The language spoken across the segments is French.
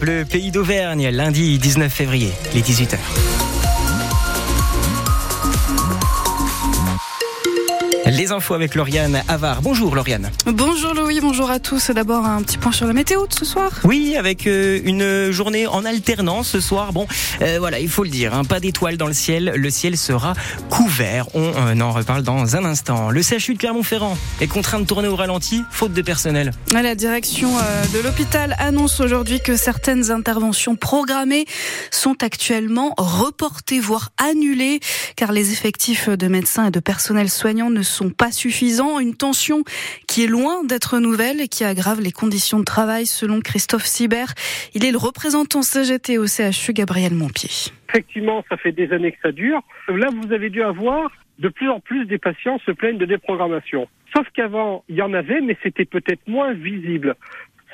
Bleu Pays d'Auvergne, lundi 19 février, les 18h. Les infos avec Lauriane Avard. Bonjour Lauriane. Bonjour Louis, bonjour à tous. D'abord un petit point sur la météo de ce soir. Oui, avec euh, une journée en alternance ce soir. Bon, euh, voilà, il faut le dire, hein, pas d'étoiles dans le ciel. Le ciel sera couvert. On euh, en reparle dans un instant. Le CHU de Clermont-Ferrand est contraint de tourner au ralenti, faute de personnel. La direction de l'hôpital annonce aujourd'hui que certaines interventions programmées sont actuellement reportées, voire annulées, car les effectifs de médecins et de personnel soignant ne sont pas suffisants. Une tension qui est loin d'être nouvelle et qui aggrave les conditions de travail selon Christophe Sibert. Il est le représentant CGT au CHU Gabriel Montpied. Effectivement, ça fait des années que ça dure. Là, vous avez dû avoir de plus en plus des patients se plaignent de déprogrammation. Sauf qu'avant, il y en avait, mais c'était peut-être moins visible.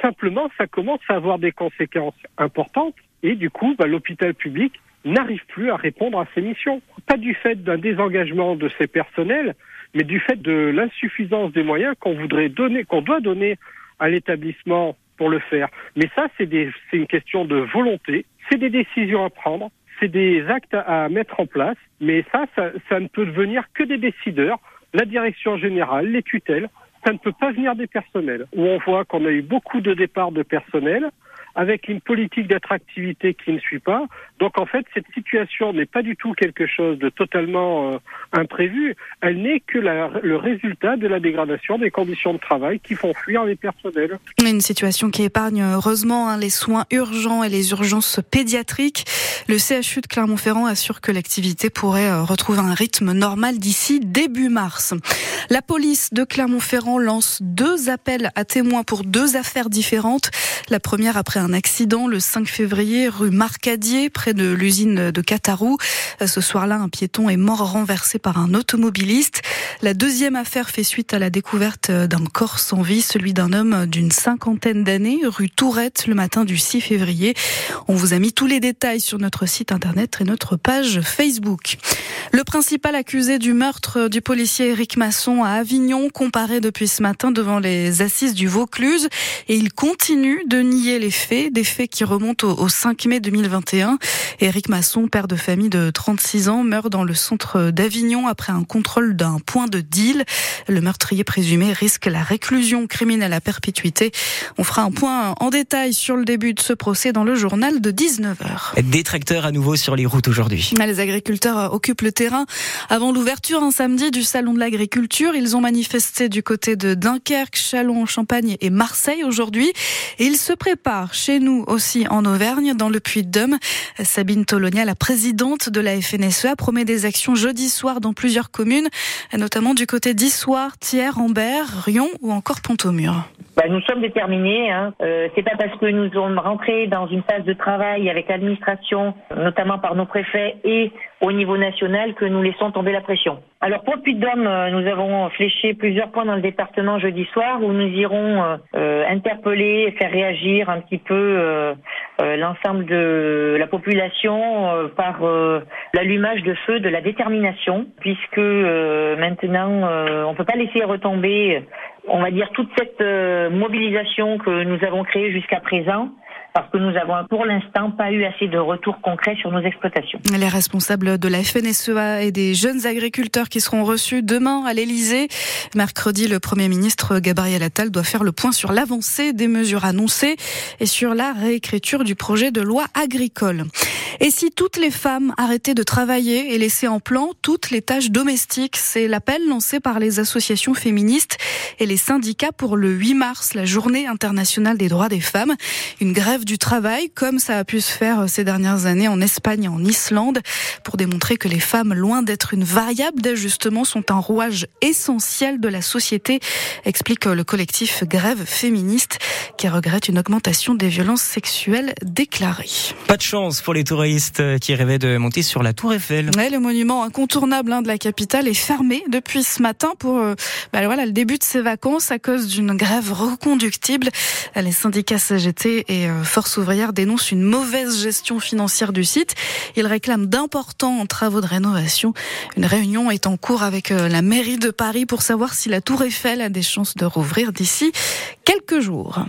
Simplement, ça commence à avoir des conséquences importantes et du coup, bah, l'hôpital public n'arrive plus à répondre à ses missions. Pas du fait d'un désengagement de ses personnels, mais du fait de l'insuffisance des moyens qu'on voudrait donner, qu'on doit donner à l'établissement pour le faire. Mais ça, c'est une question de volonté, c'est des décisions à prendre, c'est des actes à, mettre en place, mais ça, ça, ça ne peut venir que des décideurs, la direction générale, les tutelles, ça ne peut pas venir des personnels, où on voit qu'on a eu beaucoup de départs de personnel, avec une politique d'attractivité qui ne suit pas. Donc en fait, cette situation n'est pas du tout quelque chose de totalement euh, imprévu. Elle n'est que la, le résultat de la dégradation des conditions de travail qui font fuir les personnels. Une situation qui épargne heureusement hein, les soins urgents et les urgences pédiatriques. Le CHU de Clermont-Ferrand assure que l'activité pourrait euh, retrouver un rythme normal d'ici début mars. La police de Clermont-Ferrand lance deux appels à témoins pour deux affaires différentes. La première après un accident le 5 février rue Marcadier près de l'usine de Catarou. Ce soir-là, un piéton est mort renversé par un automobiliste. La deuxième affaire fait suite à la découverte d'un corps sans vie, celui d'un homme d'une cinquantaine d'années, rue Tourette, le matin du 6 février. On vous a mis tous les détails sur notre site internet et notre page Facebook. Le principal accusé du meurtre du policier Éric Masson à Avignon comparé depuis ce matin devant les assises du Vaucluse et il continue de nier les faits, des faits qui remontent au 5 mai 2021. Éric Masson, père de famille de 36 ans, meurt dans le centre d'Avignon après un contrôle d'un point de deal. Le meurtrier présumé risque la réclusion criminelle à perpétuité. On fera un point en détail sur le début de ce procès dans le journal de 19h. Des tracteurs à nouveau sur les routes aujourd'hui. Les agriculteurs occupent le terrain avant l'ouverture un samedi du salon de l'agriculture. Ils ont manifesté du côté de Dunkerque, Chalon, Champagne et Marseille aujourd'hui. Et ils se préparent chez nous aussi en Auvergne, dans le Puy-de-Dôme. Sabine Tolonia, la présidente de la FNSEA, promet des actions jeudi soir dans plusieurs communes, notamment du côté d'Issoire, Thiers, Ambert, Rion ou encore Pont-au-Mur. Bah, nous sommes déterminés. Hein. Euh, c'est pas parce que nous sommes rentrés dans une phase de travail avec l'administration, notamment par nos préfets et au niveau national, que nous laissons tomber la pression. Alors pour le Puy-de-Dôme, euh, nous avons fléché plusieurs points dans le département jeudi soir où nous irons euh, euh interpeller, faire réagir un petit peu euh, l'ensemble de la population par l'allumage de feu de la détermination, puisque maintenant on peut pas laisser retomber on va dire, toute cette mobilisation que nous avons créée jusqu'à présent parce que nous avons pour l'instant pas eu assez de retours concrets sur nos exploitations. Les responsables de la FNSEA et des jeunes agriculteurs qui seront reçus demain à l'Elysée. Mercredi, le Premier ministre Gabriel Attal doit faire le point sur l'avancée des mesures annoncées et sur la réécriture du projet de loi agricole. Et si toutes les femmes arrêtaient de travailler et laissaient en plan toutes les tâches domestiques C'est l'appel lancé par les associations féministes et les syndicats pour le 8 mars, la journée internationale des droits des femmes. Une grève du travail, comme ça a pu se faire ces dernières années en Espagne et en Islande, pour démontrer que les femmes, loin d'être une variable d'ajustement, sont un rouage essentiel de la société, explique le collectif Grève féministe, qui regrette une augmentation des violences sexuelles déclarées. Pas de chance pour les touristes qui rêvaient de monter sur la Tour Eiffel. Ouais, le monument incontournable hein, de la capitale est fermé depuis ce matin pour euh, bah, voilà, le début de ses vacances à cause d'une grève reconductible. Les syndicats CGT et euh, Force ouvrière dénoncent une mauvaise gestion financière du site. Ils réclament d'importants travaux de rénovation. Une réunion est en cours avec euh, la mairie de Paris pour savoir si la Tour Eiffel a des chances de rouvrir d'ici quelques jours.